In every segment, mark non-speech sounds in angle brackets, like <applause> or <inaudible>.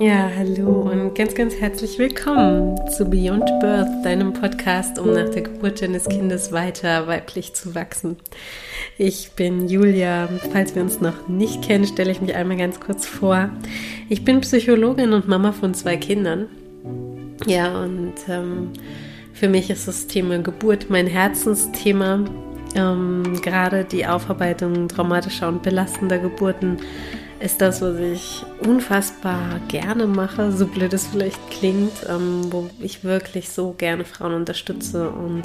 Ja, hallo und ganz, ganz herzlich willkommen zu Beyond Birth, deinem Podcast, um nach der Geburt deines Kindes weiter weiblich zu wachsen. Ich bin Julia. Falls wir uns noch nicht kennen, stelle ich mich einmal ganz kurz vor. Ich bin Psychologin und Mama von zwei Kindern. Ja, und ähm, für mich ist das Thema Geburt mein Herzensthema. Ähm, gerade die Aufarbeitung traumatischer und belastender Geburten ist das, was ich unfassbar gerne mache, so blöd es vielleicht klingt, ähm, wo ich wirklich so gerne Frauen unterstütze und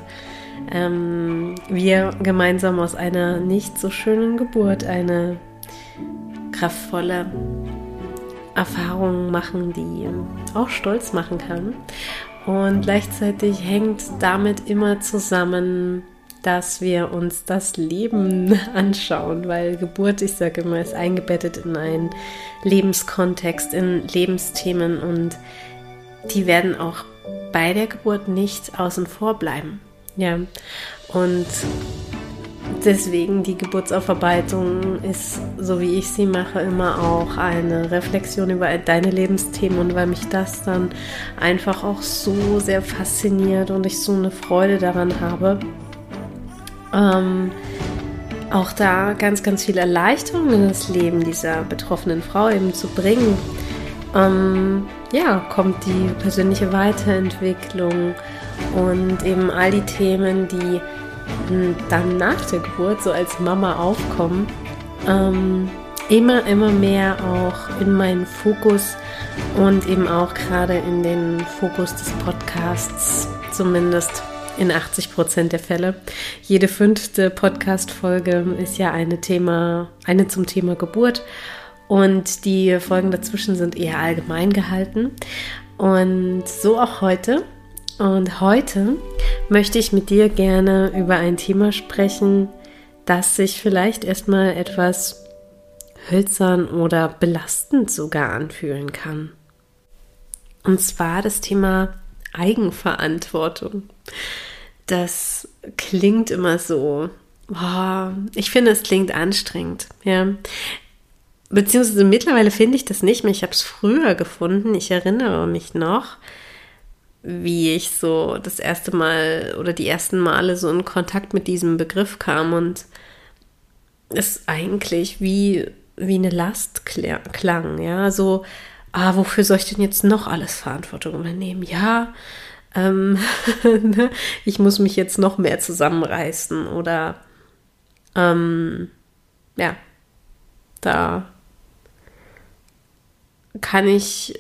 ähm, wir gemeinsam aus einer nicht so schönen Geburt eine kraftvolle Erfahrung machen, die auch stolz machen kann. Und gleichzeitig hängt damit immer zusammen, dass wir uns das Leben <laughs> anschauen, weil Geburt, ich sage immer, ist eingebettet in einen Lebenskontext, in Lebensthemen und die werden auch bei der Geburt nicht außen vor bleiben. Ja, und deswegen die Geburtsaufarbeitung ist, so wie ich sie mache, immer auch eine Reflexion über deine Lebensthemen und weil mich das dann einfach auch so sehr fasziniert und ich so eine Freude daran habe, ähm, auch da ganz, ganz viel Erleichterung in das Leben dieser betroffenen Frau eben zu bringen. Ähm, ja, kommt die persönliche Weiterentwicklung und eben all die Themen, die hm, dann nach der Geburt so als Mama aufkommen, ähm, immer, immer mehr auch in meinen Fokus und eben auch gerade in den Fokus des Podcasts zumindest in 80 Prozent der Fälle. Jede fünfte Podcast-Folge ist ja eine Thema, eine zum Thema Geburt. Und die Folgen dazwischen sind eher allgemein gehalten. Und so auch heute. Und heute möchte ich mit dir gerne über ein Thema sprechen, das sich vielleicht erstmal etwas hölzern oder belastend sogar anfühlen kann. Und zwar das Thema Eigenverantwortung das klingt immer so, oh, ich finde, es klingt anstrengend, ja. Beziehungsweise mittlerweile finde ich das nicht mehr. Ich habe es früher gefunden. Ich erinnere mich noch, wie ich so das erste Mal oder die ersten Male so in Kontakt mit diesem Begriff kam und es eigentlich wie, wie eine Last klang, ja. So, ah, wofür soll ich denn jetzt noch alles Verantwortung übernehmen? Ja, ähm, <laughs> ne, ich muss mich jetzt noch mehr zusammenreißen oder ähm, ja, da kann ich,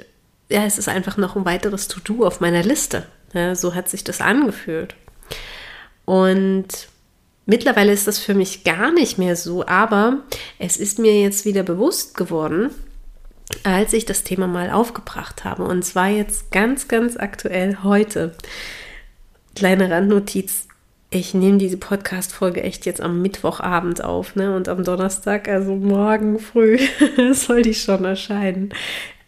ja, es ist einfach noch ein weiteres To-Do auf meiner Liste. Ja, so hat sich das angefühlt. Und mittlerweile ist das für mich gar nicht mehr so, aber es ist mir jetzt wieder bewusst geworden, als ich das Thema mal aufgebracht habe. Und zwar jetzt ganz, ganz aktuell heute. Kleine Randnotiz. Ich nehme diese Podcast-Folge echt jetzt am Mittwochabend auf, ne? Und am Donnerstag, also morgen früh, <laughs> soll die schon erscheinen.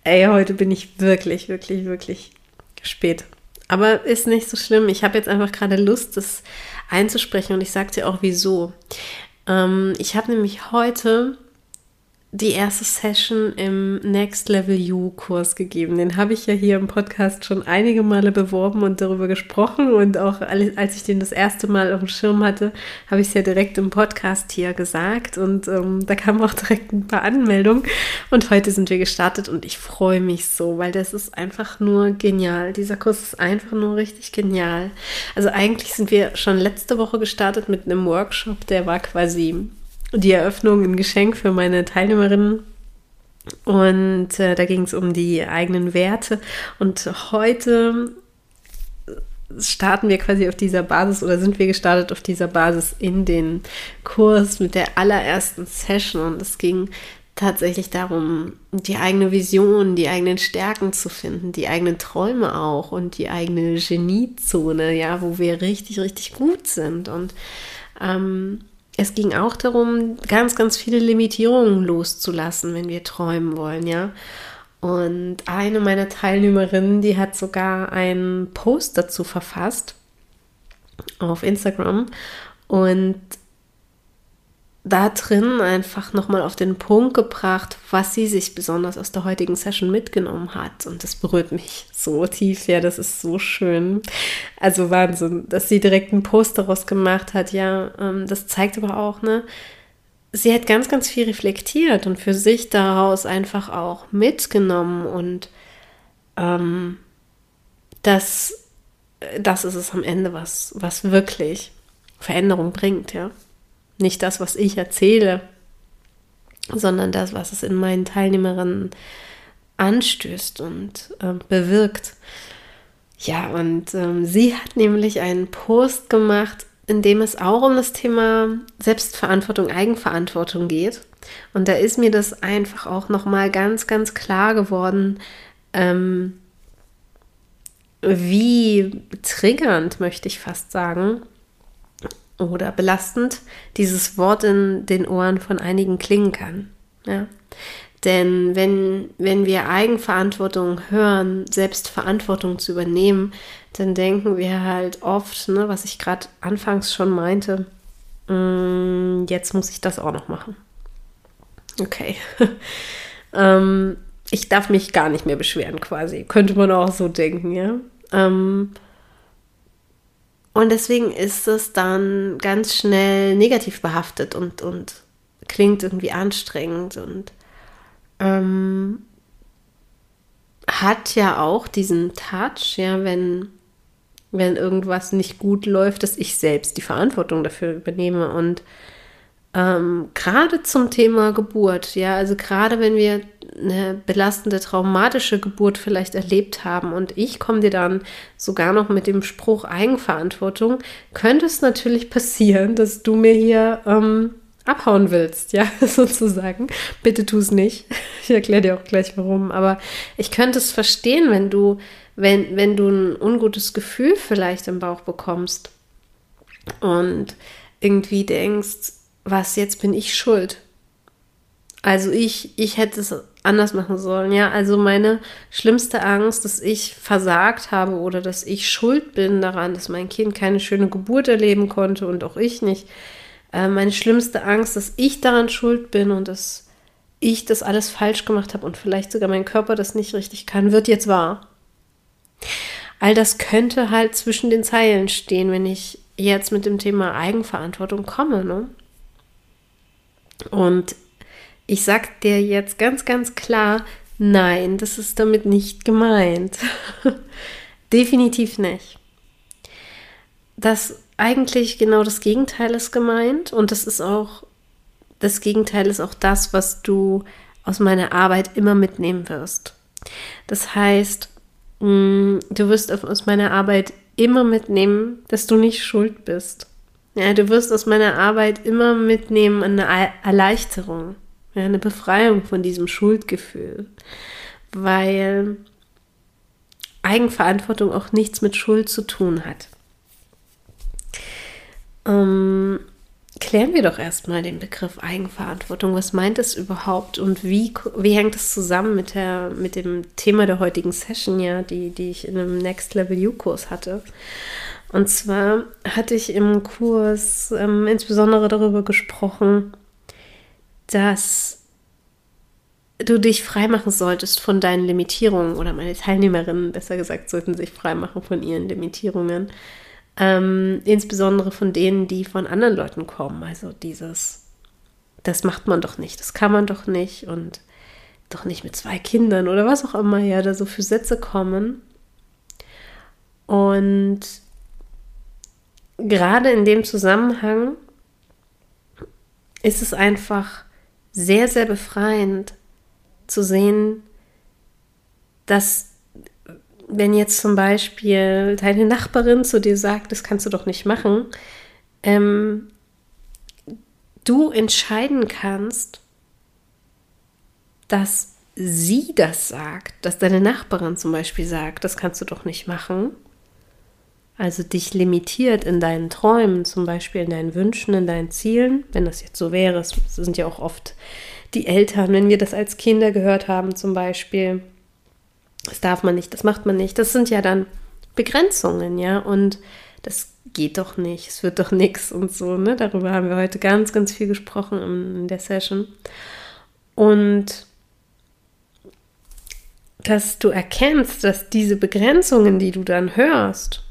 Ey, heute bin ich wirklich, wirklich, wirklich spät. Aber ist nicht so schlimm. Ich habe jetzt einfach gerade Lust, das einzusprechen und ich sage dir auch wieso. Ähm, ich habe nämlich heute die erste Session im Next Level You Kurs gegeben. Den habe ich ja hier im Podcast schon einige Male beworben und darüber gesprochen und auch als ich den das erste Mal auf dem Schirm hatte, habe ich es ja direkt im Podcast hier gesagt und ähm, da kamen auch direkt ein paar Anmeldungen und heute sind wir gestartet und ich freue mich so, weil das ist einfach nur genial. Dieser Kurs ist einfach nur richtig genial. Also eigentlich sind wir schon letzte Woche gestartet mit einem Workshop, der war quasi die Eröffnung, ein Geschenk für meine Teilnehmerinnen. Und äh, da ging es um die eigenen Werte. Und heute starten wir quasi auf dieser Basis oder sind wir gestartet auf dieser Basis in den Kurs mit der allerersten Session. Und es ging tatsächlich darum, die eigene Vision, die eigenen Stärken zu finden, die eigenen Träume auch und die eigene Geniezone, ja, wo wir richtig, richtig gut sind. Und ähm, es ging auch darum, ganz, ganz viele Limitierungen loszulassen, wenn wir träumen wollen, ja. Und eine meiner Teilnehmerinnen, die hat sogar einen Post dazu verfasst auf Instagram. Und da drin einfach nochmal auf den Punkt gebracht, was sie sich besonders aus der heutigen Session mitgenommen hat. Und das berührt mich so tief, ja, das ist so schön. Also Wahnsinn, dass sie direkt einen Post daraus gemacht hat, ja, ähm, das zeigt aber auch, ne, sie hat ganz, ganz viel reflektiert und für sich daraus einfach auch mitgenommen und ähm, das, das ist es am Ende, was, was wirklich Veränderung bringt, ja. Nicht das, was ich erzähle, sondern das, was es in meinen Teilnehmerinnen anstößt und äh, bewirkt. Ja, und ähm, sie hat nämlich einen Post gemacht, in dem es auch um das Thema Selbstverantwortung, Eigenverantwortung geht. Und da ist mir das einfach auch nochmal ganz, ganz klar geworden, ähm, wie triggernd, möchte ich fast sagen, oder belastend dieses Wort in den Ohren von einigen klingen kann. Ja? Denn wenn, wenn wir Eigenverantwortung hören, Selbstverantwortung zu übernehmen, dann denken wir halt oft, ne, was ich gerade anfangs schon meinte, mm, jetzt muss ich das auch noch machen. Okay. <laughs> ähm, ich darf mich gar nicht mehr beschweren, quasi. Könnte man auch so denken, ja. Ähm, und deswegen ist es dann ganz schnell negativ behaftet und, und klingt irgendwie anstrengend und ähm, hat ja auch diesen Touch, ja, wenn, wenn irgendwas nicht gut läuft, dass ich selbst die Verantwortung dafür übernehme. Und ähm, gerade zum Thema Geburt, ja, also gerade wenn wir eine belastende, traumatische Geburt vielleicht erlebt haben und ich komme dir dann sogar noch mit dem Spruch Eigenverantwortung, könnte es natürlich passieren, dass du mir hier ähm, abhauen willst, ja, <laughs> sozusagen. Bitte tu es nicht. Ich erkläre dir auch gleich warum. Aber ich könnte es verstehen, wenn du, wenn, wenn du ein ungutes Gefühl vielleicht im Bauch bekommst und irgendwie denkst, was, jetzt bin ich schuld. Also ich, ich hätte es anders machen sollen. Ja, also meine schlimmste Angst, dass ich versagt habe oder dass ich schuld bin daran, dass mein Kind keine schöne Geburt erleben konnte und auch ich nicht. Äh, meine schlimmste Angst, dass ich daran schuld bin und dass ich das alles falsch gemacht habe und vielleicht sogar mein Körper das nicht richtig kann, wird jetzt wahr. All das könnte halt zwischen den Zeilen stehen, wenn ich jetzt mit dem Thema Eigenverantwortung komme. Ne? Und ich sag dir jetzt ganz, ganz klar, nein, das ist damit nicht gemeint. <laughs> Definitiv nicht. Das eigentlich genau das Gegenteil ist gemeint und das ist auch, das Gegenteil ist auch das, was du aus meiner Arbeit immer mitnehmen wirst. Das heißt, mm, du wirst aus meiner Arbeit immer mitnehmen, dass du nicht schuld bist. Ja, du wirst aus meiner Arbeit immer mitnehmen eine Erleichterung. Eine Befreiung von diesem Schuldgefühl. Weil Eigenverantwortung auch nichts mit Schuld zu tun hat. Ähm, klären wir doch erstmal den Begriff Eigenverantwortung. Was meint es überhaupt und wie, wie hängt es zusammen mit, der, mit dem Thema der heutigen Session, ja, die, die ich in einem Next Level You-Kurs hatte? Und zwar hatte ich im Kurs ähm, insbesondere darüber gesprochen, dass du dich freimachen solltest von deinen Limitierungen oder meine Teilnehmerinnen, besser gesagt, sollten sich freimachen von ihren Limitierungen. Ähm, insbesondere von denen, die von anderen Leuten kommen. Also dieses, das macht man doch nicht, das kann man doch nicht und doch nicht mit zwei Kindern oder was auch immer ja da so für Sätze kommen. Und gerade in dem Zusammenhang ist es einfach sehr, sehr befreiend zu sehen, dass wenn jetzt zum Beispiel deine Nachbarin zu dir sagt, das kannst du doch nicht machen, ähm, du entscheiden kannst, dass sie das sagt, dass deine Nachbarin zum Beispiel sagt, das kannst du doch nicht machen. Also dich limitiert in deinen Träumen, zum Beispiel in deinen Wünschen, in deinen Zielen, wenn das jetzt so wäre. Es sind ja auch oft die Eltern, wenn wir das als Kinder gehört haben, zum Beispiel. Das darf man nicht, das macht man nicht. Das sind ja dann Begrenzungen, ja. Und das geht doch nicht, es wird doch nichts und so. Ne? Darüber haben wir heute ganz, ganz viel gesprochen in der Session. Und dass du erkennst, dass diese Begrenzungen, die du dann hörst,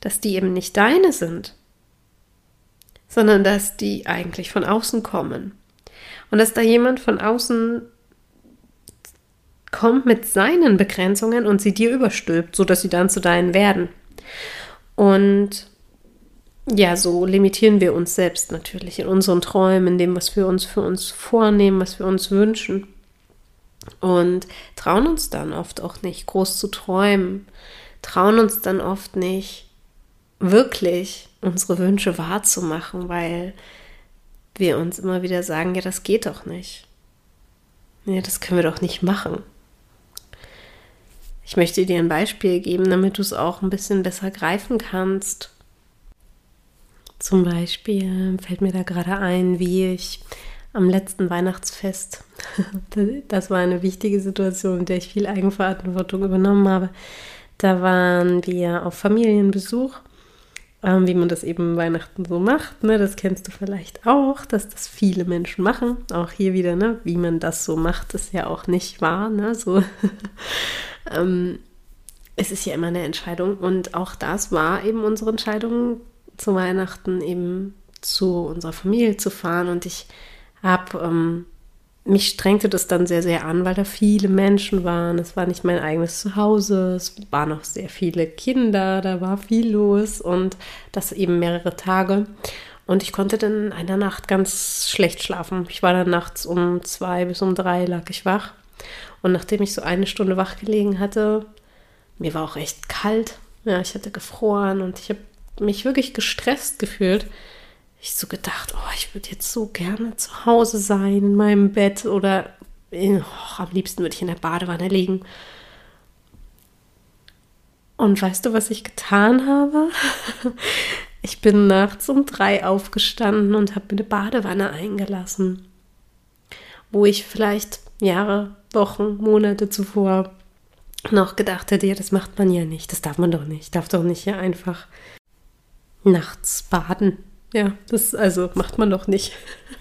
dass die eben nicht deine sind, sondern dass die eigentlich von außen kommen. Und dass da jemand von außen kommt mit seinen Begrenzungen und sie dir überstülpt, sodass sie dann zu deinen werden. Und ja, so limitieren wir uns selbst natürlich in unseren Träumen, in dem, was wir uns für uns vornehmen, was wir uns wünschen. Und trauen uns dann oft auch nicht, groß zu träumen, trauen uns dann oft nicht, wirklich unsere Wünsche wahrzumachen, weil wir uns immer wieder sagen, ja, das geht doch nicht. Ja, das können wir doch nicht machen. Ich möchte dir ein Beispiel geben, damit du es auch ein bisschen besser greifen kannst. Zum Beispiel fällt mir da gerade ein, wie ich am letzten Weihnachtsfest, <laughs> das war eine wichtige Situation, in der ich viel Eigenverantwortung übernommen habe. Da waren wir auf Familienbesuch, ähm, wie man das eben Weihnachten so macht. Ne? Das kennst du vielleicht auch, dass das viele Menschen machen. Auch hier wieder, ne? wie man das so macht, ist ja auch nicht wahr. Ne? So <laughs> Ähm, es ist ja immer eine Entscheidung und auch das war eben unsere Entscheidung zu Weihnachten eben zu unserer Familie zu fahren und ich habe ähm, mich strengte das dann sehr, sehr an, weil da viele Menschen waren. Es war nicht mein eigenes Zuhause, es waren noch sehr viele Kinder, da war viel los und das eben mehrere Tage. Und ich konnte dann in einer Nacht ganz schlecht schlafen. Ich war dann nachts um zwei bis um drei lag ich wach. Und nachdem ich so eine Stunde wach gelegen hatte, mir war auch echt kalt. Ja, ich hatte gefroren und ich habe mich wirklich gestresst gefühlt. Ich so gedacht, oh, ich würde jetzt so gerne zu Hause sein, in meinem Bett oder oh, am liebsten würde ich in der Badewanne liegen. Und weißt du, was ich getan habe? <laughs> Ich bin nachts um drei aufgestanden und habe mir eine Badewanne eingelassen, wo ich vielleicht Jahre Wochen, Monate zuvor noch gedacht hätte, ja, das macht man ja nicht, das darf man doch nicht, darf doch nicht ja einfach nachts baden. Ja, das also macht man doch nicht.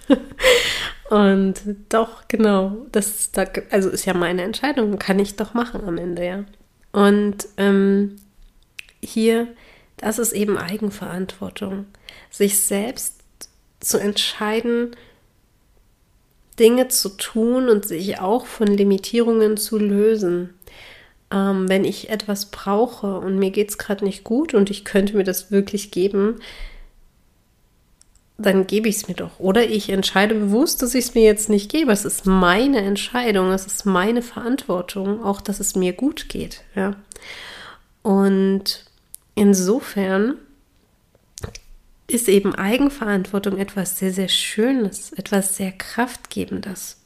<laughs> Und doch, genau, das da, also ist ja meine Entscheidung, kann ich doch machen am Ende, ja. Und ähm, hier, das ist eben Eigenverantwortung, sich selbst zu entscheiden, Dinge zu tun und sich auch von Limitierungen zu lösen. Ähm, wenn ich etwas brauche und mir geht es gerade nicht gut und ich könnte mir das wirklich geben, dann gebe ich es mir doch. Oder ich entscheide bewusst, dass ich es mir jetzt nicht gebe. Es ist meine Entscheidung, es ist meine Verantwortung, auch dass es mir gut geht. Ja. Und insofern ist eben Eigenverantwortung etwas sehr, sehr Schönes, etwas sehr Kraftgebendes.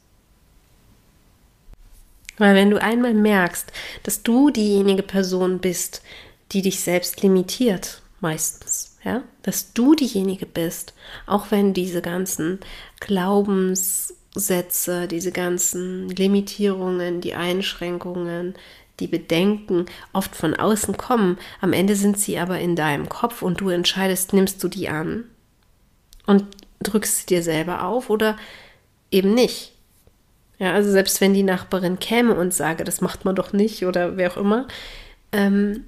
Weil wenn du einmal merkst, dass du diejenige Person bist, die dich selbst limitiert, meistens, ja, dass du diejenige bist, auch wenn diese ganzen Glaubenssätze, diese ganzen Limitierungen, die Einschränkungen, die Bedenken oft von außen kommen, am Ende sind sie aber in deinem Kopf und du entscheidest, nimmst du die an und drückst sie dir selber auf oder eben nicht. Ja, also selbst wenn die Nachbarin käme und sage, das macht man doch nicht oder wer auch immer, ähm,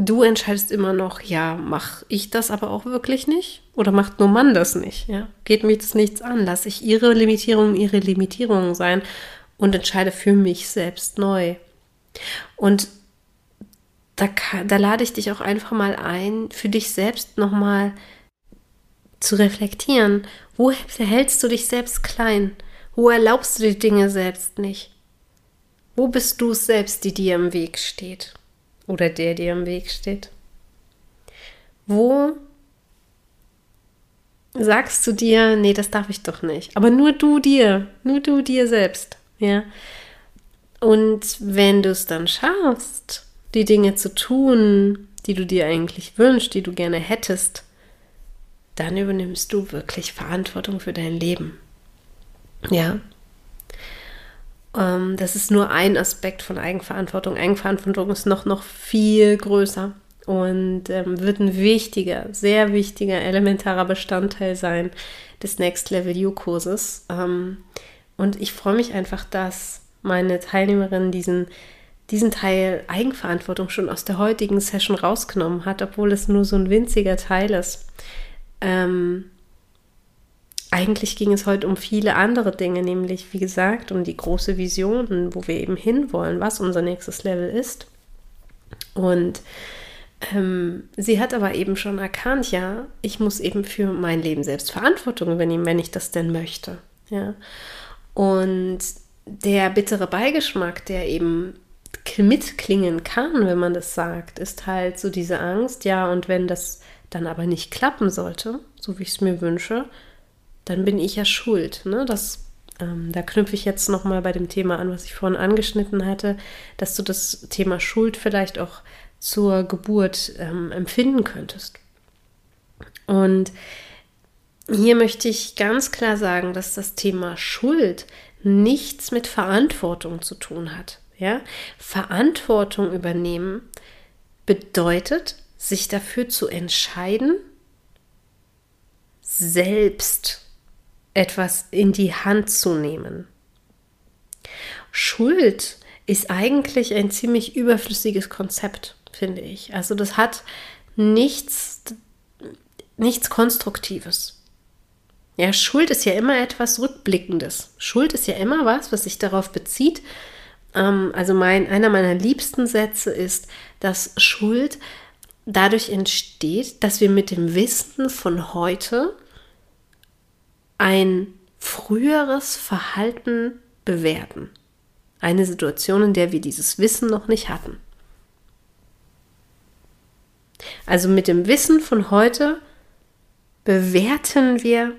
du entscheidest immer noch, ja, mache ich das aber auch wirklich nicht oder macht nur Mann das nicht? Ja, geht mich das nichts an, lasse ich ihre Limitierung ihre Limitierung sein und entscheide für mich selbst neu. Und da, da lade ich dich auch einfach mal ein, für dich selbst nochmal zu reflektieren. Wo verhältst du dich selbst klein? Wo erlaubst du die Dinge selbst nicht? Wo bist du selbst, die dir im Weg steht? Oder der dir im Weg steht? Wo sagst du dir, nee, das darf ich doch nicht. Aber nur du dir, nur du dir selbst, ja. Und wenn du es dann schaffst, die Dinge zu tun, die du dir eigentlich wünschst, die du gerne hättest, dann übernimmst du wirklich Verantwortung für dein Leben. Ja. Ähm, das ist nur ein Aspekt von Eigenverantwortung. Eigenverantwortung ist noch, noch viel größer. und ähm, wird ein wichtiger, sehr wichtiger, elementarer Bestandteil sein des Next Level You Kurses. Ähm, und ich freue mich einfach, dass meine Teilnehmerin diesen, diesen Teil Eigenverantwortung schon aus der heutigen Session rausgenommen hat, obwohl es nur so ein winziger Teil ist. Ähm, eigentlich ging es heute um viele andere Dinge, nämlich wie gesagt um die große Vision, wo wir eben hinwollen, was unser nächstes Level ist. Und ähm, sie hat aber eben schon erkannt, ja, ich muss eben für mein Leben selbst Verantwortung übernehmen, wenn ich das denn möchte. Ja. Und der bittere Beigeschmack, der eben mitklingen kann, wenn man das sagt, ist halt so diese Angst, ja, und wenn das dann aber nicht klappen sollte, so wie ich es mir wünsche, dann bin ich ja schuld. Ne? Das, ähm, da knüpfe ich jetzt nochmal bei dem Thema an, was ich vorhin angeschnitten hatte, dass du das Thema Schuld vielleicht auch zur Geburt ähm, empfinden könntest. Und hier möchte ich ganz klar sagen, dass das Thema Schuld nichts mit Verantwortung zu tun hat. Ja? Verantwortung übernehmen bedeutet, sich dafür zu entscheiden, selbst etwas in die Hand zu nehmen. Schuld ist eigentlich ein ziemlich überflüssiges Konzept finde ich. Also das hat nichts, nichts Konstruktives. Ja, Schuld ist ja immer etwas Rückblickendes. Schuld ist ja immer was, was sich darauf bezieht. Ähm, also mein, einer meiner liebsten Sätze ist, dass Schuld dadurch entsteht, dass wir mit dem Wissen von heute ein früheres Verhalten bewerten. Eine Situation, in der wir dieses Wissen noch nicht hatten. Also mit dem Wissen von heute bewerten wir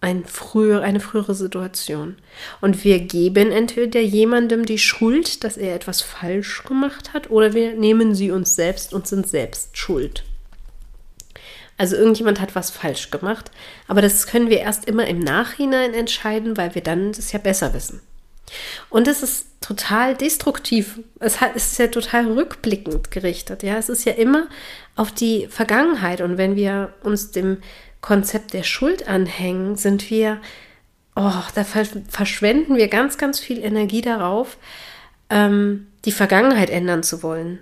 ein früher, eine frühere Situation. Und wir geben entweder jemandem die Schuld, dass er etwas falsch gemacht hat, oder wir nehmen sie uns selbst und sind selbst schuld. Also irgendjemand hat was falsch gemacht, aber das können wir erst immer im Nachhinein entscheiden, weil wir dann das ja besser wissen. Und es ist total destruktiv. Es, ist ja total rückblickend gerichtet. Ja, es ist ja immer auf die Vergangenheit. Und wenn wir uns dem Konzept der Schuld anhängen, sind wir, oh, da verschwenden wir ganz, ganz viel Energie darauf, ähm, die Vergangenheit ändern zu wollen.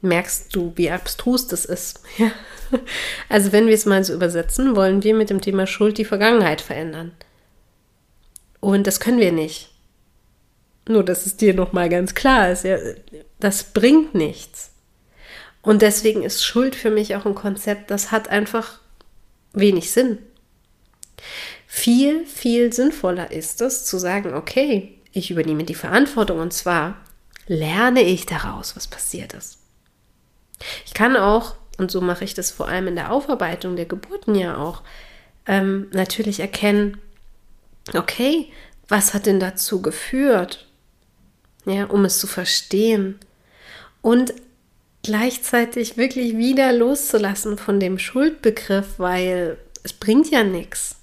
Merkst du, wie abstrus das ist? Ja. <laughs> Also wenn wir es mal so übersetzen, wollen wir mit dem Thema Schuld die Vergangenheit verändern. Und das können wir nicht. Nur, dass es dir nochmal ganz klar ist, ja, das bringt nichts. Und deswegen ist Schuld für mich auch ein Konzept, das hat einfach wenig Sinn. Viel, viel sinnvoller ist es zu sagen, okay, ich übernehme die Verantwortung und zwar lerne ich daraus, was passiert ist. Ich kann auch, und so mache ich das vor allem in der Aufarbeitung der Geburten ja auch, ähm, natürlich erkennen, okay, was hat denn dazu geführt? Ja, um es zu verstehen. Und gleichzeitig wirklich wieder loszulassen von dem Schuldbegriff, weil es bringt ja nichts.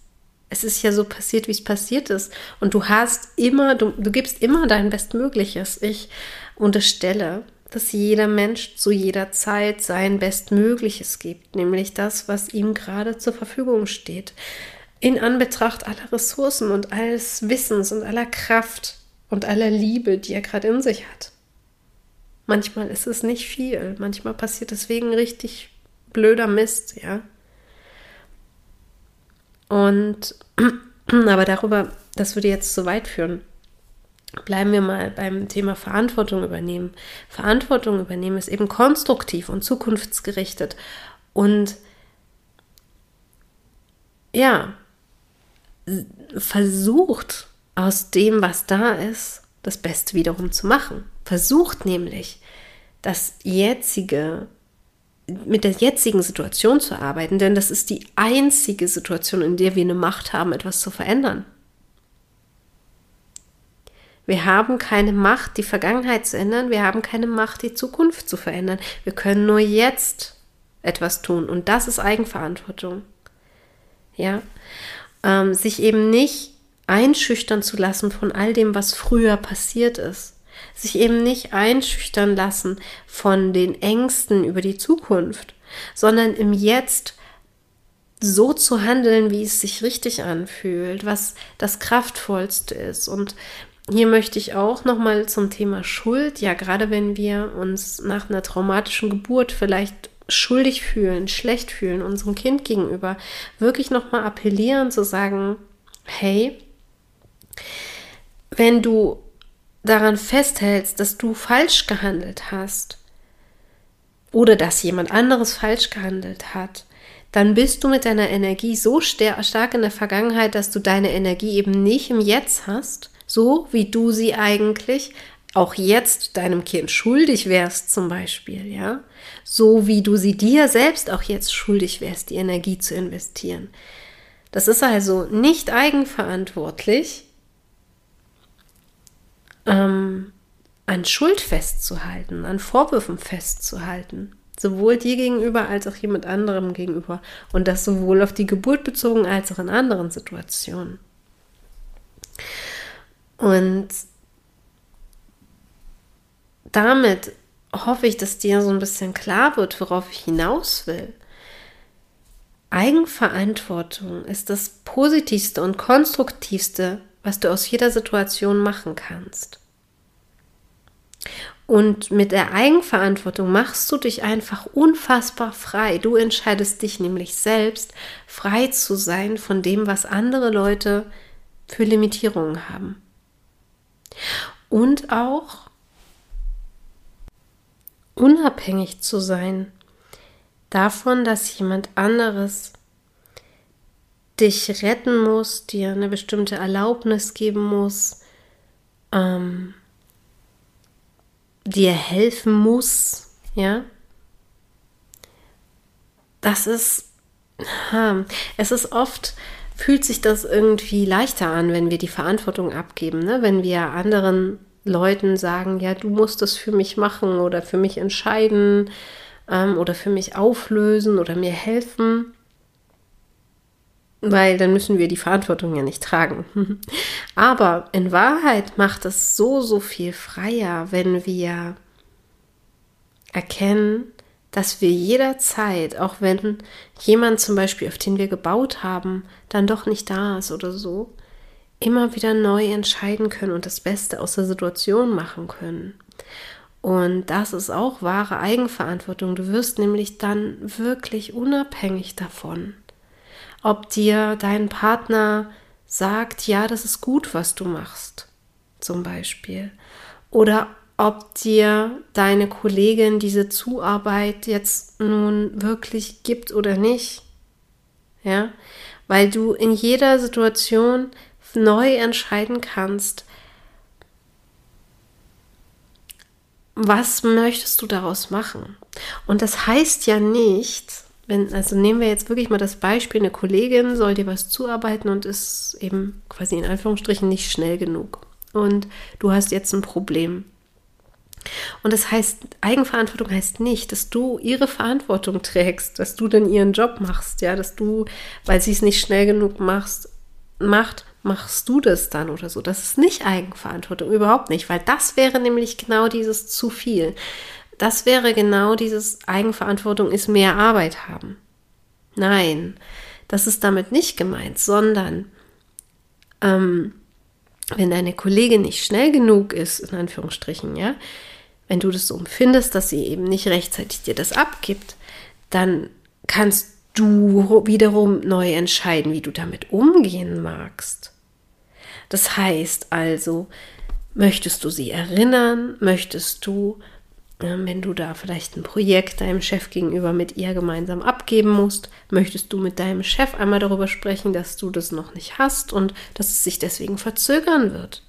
Es ist ja so passiert, wie es passiert ist. Und du hast immer, du, du gibst immer dein Bestmögliches. Ich unterstelle, dass jeder Mensch zu jeder Zeit sein Bestmögliches gibt, nämlich das, was ihm gerade zur Verfügung steht in Anbetracht aller Ressourcen und alles Wissens und aller Kraft und aller Liebe, die er gerade in sich hat. Manchmal ist es nicht viel, manchmal passiert deswegen richtig blöder Mist, ja. Und <clears throat> aber darüber, das würde jetzt zu weit führen. Bleiben wir mal beim Thema Verantwortung übernehmen. Verantwortung übernehmen ist eben konstruktiv und zukunftsgerichtet und ja, versucht aus dem, was da ist, das Beste wiederum zu machen. Versucht nämlich, das jetzige, mit der jetzigen Situation zu arbeiten, denn das ist die einzige Situation, in der wir eine Macht haben, etwas zu verändern. Wir haben keine Macht, die Vergangenheit zu ändern. Wir haben keine Macht, die Zukunft zu verändern. Wir können nur jetzt etwas tun. Und das ist Eigenverantwortung. Ja ähm, sich eben nicht einschüchtern zu lassen von all dem, was früher passiert ist. Sich eben nicht einschüchtern lassen von den Ängsten über die Zukunft, sondern im Jetzt so zu handeln, wie es sich richtig anfühlt, was das kraftvollste ist. Und hier möchte ich auch noch mal zum Thema Schuld, ja, gerade wenn wir uns nach einer traumatischen Geburt vielleicht schuldig fühlen, schlecht fühlen unserem Kind gegenüber, wirklich noch mal appellieren zu sagen, hey, wenn du daran festhältst, dass du falsch gehandelt hast oder dass jemand anderes falsch gehandelt hat, dann bist du mit deiner Energie so stark in der Vergangenheit, dass du deine Energie eben nicht im Jetzt hast, so wie du sie eigentlich auch jetzt deinem Kind schuldig wärst zum Beispiel, ja, so wie du sie dir selbst auch jetzt schuldig wärst, die Energie zu investieren. Das ist also nicht eigenverantwortlich, ähm, an Schuld festzuhalten, an Vorwürfen festzuhalten. Sowohl dir gegenüber als auch jemand anderem gegenüber. Und das sowohl auf die Geburt bezogen als auch in anderen Situationen. Und damit hoffe ich, dass dir so ein bisschen klar wird, worauf ich hinaus will. Eigenverantwortung ist das Positivste und Konstruktivste, was du aus jeder Situation machen kannst. Und mit der Eigenverantwortung machst du dich einfach unfassbar frei. Du entscheidest dich nämlich selbst, frei zu sein von dem, was andere Leute für Limitierungen haben. Und auch unabhängig zu sein davon, dass jemand anderes dich retten muss, dir eine bestimmte Erlaubnis geben muss, ähm, dir helfen muss, ja. Das ist, es ist oft, fühlt sich das irgendwie leichter an, wenn wir die Verantwortung abgeben, ne? wenn wir anderen Leuten sagen, ja, du musst das für mich machen oder für mich entscheiden ähm, oder für mich auflösen oder mir helfen weil dann müssen wir die Verantwortung ja nicht tragen. <laughs> Aber in Wahrheit macht es so, so viel freier, wenn wir erkennen, dass wir jederzeit, auch wenn jemand zum Beispiel, auf den wir gebaut haben, dann doch nicht da ist oder so, immer wieder neu entscheiden können und das Beste aus der Situation machen können. Und das ist auch wahre Eigenverantwortung. Du wirst nämlich dann wirklich unabhängig davon ob dir dein Partner sagt, ja, das ist gut, was du machst, zum Beispiel. Oder ob dir deine Kollegin diese Zuarbeit jetzt nun wirklich gibt oder nicht. Ja, weil du in jeder Situation neu entscheiden kannst, was möchtest du daraus machen? Und das heißt ja nicht, wenn, also nehmen wir jetzt wirklich mal das Beispiel, eine Kollegin soll dir was zuarbeiten und ist eben quasi in Anführungsstrichen nicht schnell genug. Und du hast jetzt ein Problem. Und das heißt, Eigenverantwortung heißt nicht, dass du ihre Verantwortung trägst, dass du dann ihren Job machst, ja, dass du, weil sie es nicht schnell genug machst, macht, machst du das dann oder so. Das ist nicht Eigenverantwortung, überhaupt nicht, weil das wäre nämlich genau dieses zu viel. Das wäre genau dieses Eigenverantwortung ist mehr Arbeit haben. Nein, das ist damit nicht gemeint, sondern ähm, wenn deine Kollegin nicht schnell genug ist, in Anführungsstrichen, ja, wenn du das so empfindest, dass sie eben nicht rechtzeitig dir das abgibt, dann kannst du wiederum neu entscheiden, wie du damit umgehen magst. Das heißt also, möchtest du sie erinnern, möchtest du wenn du da vielleicht ein Projekt deinem Chef gegenüber mit ihr gemeinsam abgeben musst, möchtest du mit deinem Chef einmal darüber sprechen, dass du das noch nicht hast und dass es sich deswegen verzögern wird.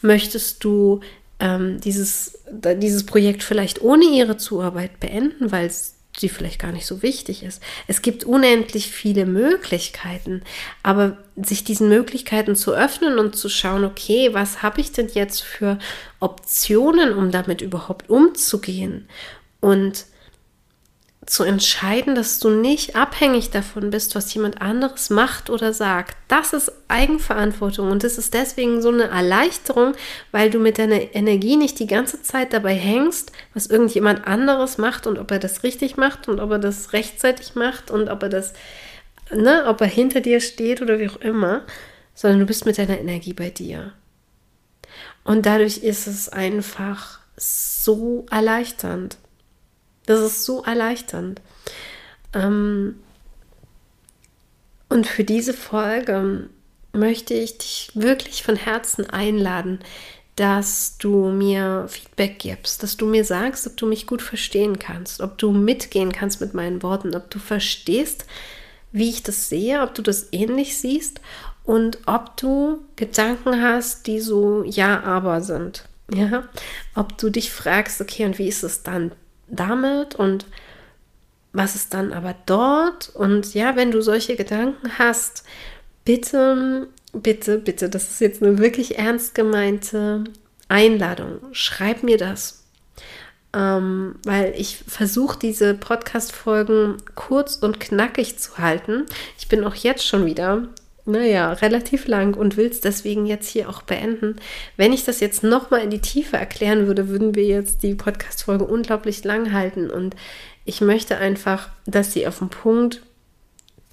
Möchtest du ähm, dieses, dieses Projekt vielleicht ohne ihre Zuarbeit beenden, weil es die vielleicht gar nicht so wichtig ist. Es gibt unendlich viele Möglichkeiten, aber sich diesen Möglichkeiten zu öffnen und zu schauen, okay, was habe ich denn jetzt für Optionen, um damit überhaupt umzugehen und zu entscheiden, dass du nicht abhängig davon bist, was jemand anderes macht oder sagt. Das ist Eigenverantwortung und das ist deswegen so eine Erleichterung, weil du mit deiner Energie nicht die ganze Zeit dabei hängst, was irgendjemand anderes macht und ob er das richtig macht und ob er das rechtzeitig macht und ob er das, ne, ob er hinter dir steht oder wie auch immer, sondern du bist mit deiner Energie bei dir. Und dadurch ist es einfach so erleichternd. Das ist so erleichternd. Ähm, und für diese Folge möchte ich dich wirklich von Herzen einladen, dass du mir Feedback gibst, dass du mir sagst, ob du mich gut verstehen kannst, ob du mitgehen kannst mit meinen Worten, ob du verstehst, wie ich das sehe, ob du das ähnlich siehst und ob du Gedanken hast, die so ja, aber sind. Ja, ob du dich fragst, okay, und wie ist es dann damit und was ist dann aber dort? Und ja, wenn du solche Gedanken hast, bitte, bitte, bitte, das ist jetzt eine wirklich ernst gemeinte Einladung. Schreib mir das. Ähm, weil ich versuche, diese Podcast-Folgen kurz und knackig zu halten. Ich bin auch jetzt schon wieder naja, relativ lang und will es deswegen jetzt hier auch beenden. Wenn ich das jetzt nochmal in die Tiefe erklären würde, würden wir jetzt die Podcast-Folge unglaublich lang halten. Und ich möchte einfach, dass sie auf dem Punkt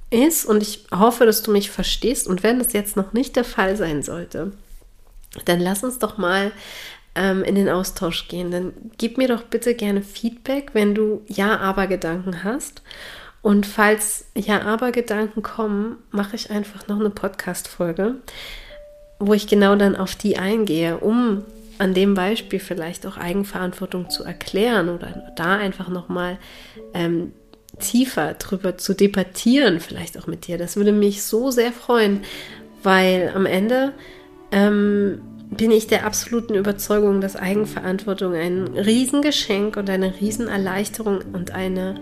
ist und ich hoffe, dass du mich verstehst. Und wenn das jetzt noch nicht der Fall sein sollte, dann lass uns doch mal ähm, in den Austausch gehen. Dann gib mir doch bitte gerne Feedback, wenn du Ja-Aber-Gedanken hast. Und falls Ja-Aber-Gedanken kommen, mache ich einfach noch eine Podcast-Folge, wo ich genau dann auf die eingehe, um an dem Beispiel vielleicht auch Eigenverantwortung zu erklären oder da einfach nochmal ähm, tiefer drüber zu debattieren, vielleicht auch mit dir. Das würde mich so sehr freuen, weil am Ende ähm, bin ich der absoluten Überzeugung, dass Eigenverantwortung ein Riesengeschenk und eine Riesenerleichterung und eine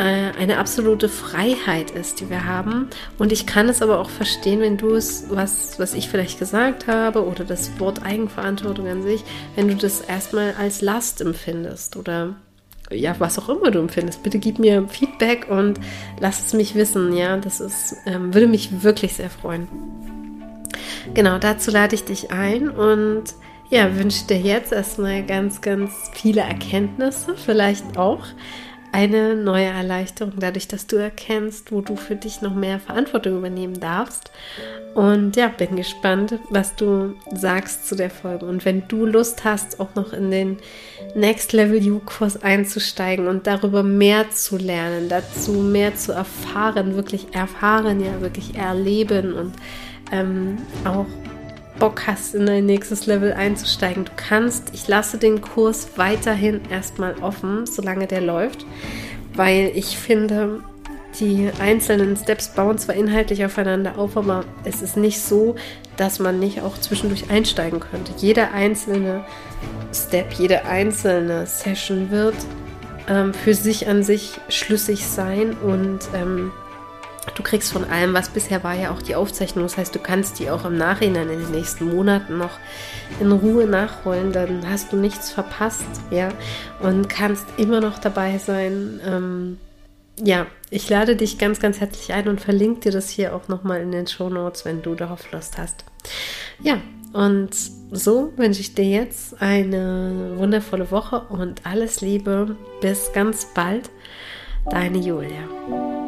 eine absolute Freiheit ist, die wir haben. Und ich kann es aber auch verstehen, wenn du es, was, was ich vielleicht gesagt habe oder das Wort Eigenverantwortung an sich, wenn du das erstmal als Last empfindest oder ja, was auch immer du empfindest. Bitte gib mir Feedback und lass es mich wissen. Ja, das ist, ähm, würde mich wirklich sehr freuen. Genau, dazu lade ich dich ein und ja, wünsche dir jetzt erstmal ganz, ganz viele Erkenntnisse, vielleicht auch eine neue Erleichterung dadurch, dass du erkennst, wo du für dich noch mehr Verantwortung übernehmen darfst. Und ja, bin gespannt, was du sagst zu der Folge. Und wenn du Lust hast, auch noch in den Next Level You-Kurs einzusteigen und darüber mehr zu lernen, dazu mehr zu erfahren, wirklich erfahren, ja, wirklich erleben und ähm, auch Bock hast, in ein nächstes Level einzusteigen, du kannst, ich lasse den Kurs weiterhin erstmal offen, solange der läuft, weil ich finde, die einzelnen Steps bauen zwar inhaltlich aufeinander auf, aber es ist nicht so, dass man nicht auch zwischendurch einsteigen könnte. Jeder einzelne Step, jede einzelne Session wird ähm, für sich an sich schlüssig sein und ähm, Du kriegst von allem, was bisher war, ja auch die Aufzeichnung. Das heißt, du kannst die auch im Nachhinein in den nächsten Monaten noch in Ruhe nachholen. Dann hast du nichts verpasst, ja, und kannst immer noch dabei sein. Ähm, ja, ich lade dich ganz, ganz herzlich ein und verlinke dir das hier auch nochmal in den Show Notes, wenn du darauf Lust hast. Ja, und so wünsche ich dir jetzt eine wundervolle Woche und alles Liebe. Bis ganz bald. Deine Julia.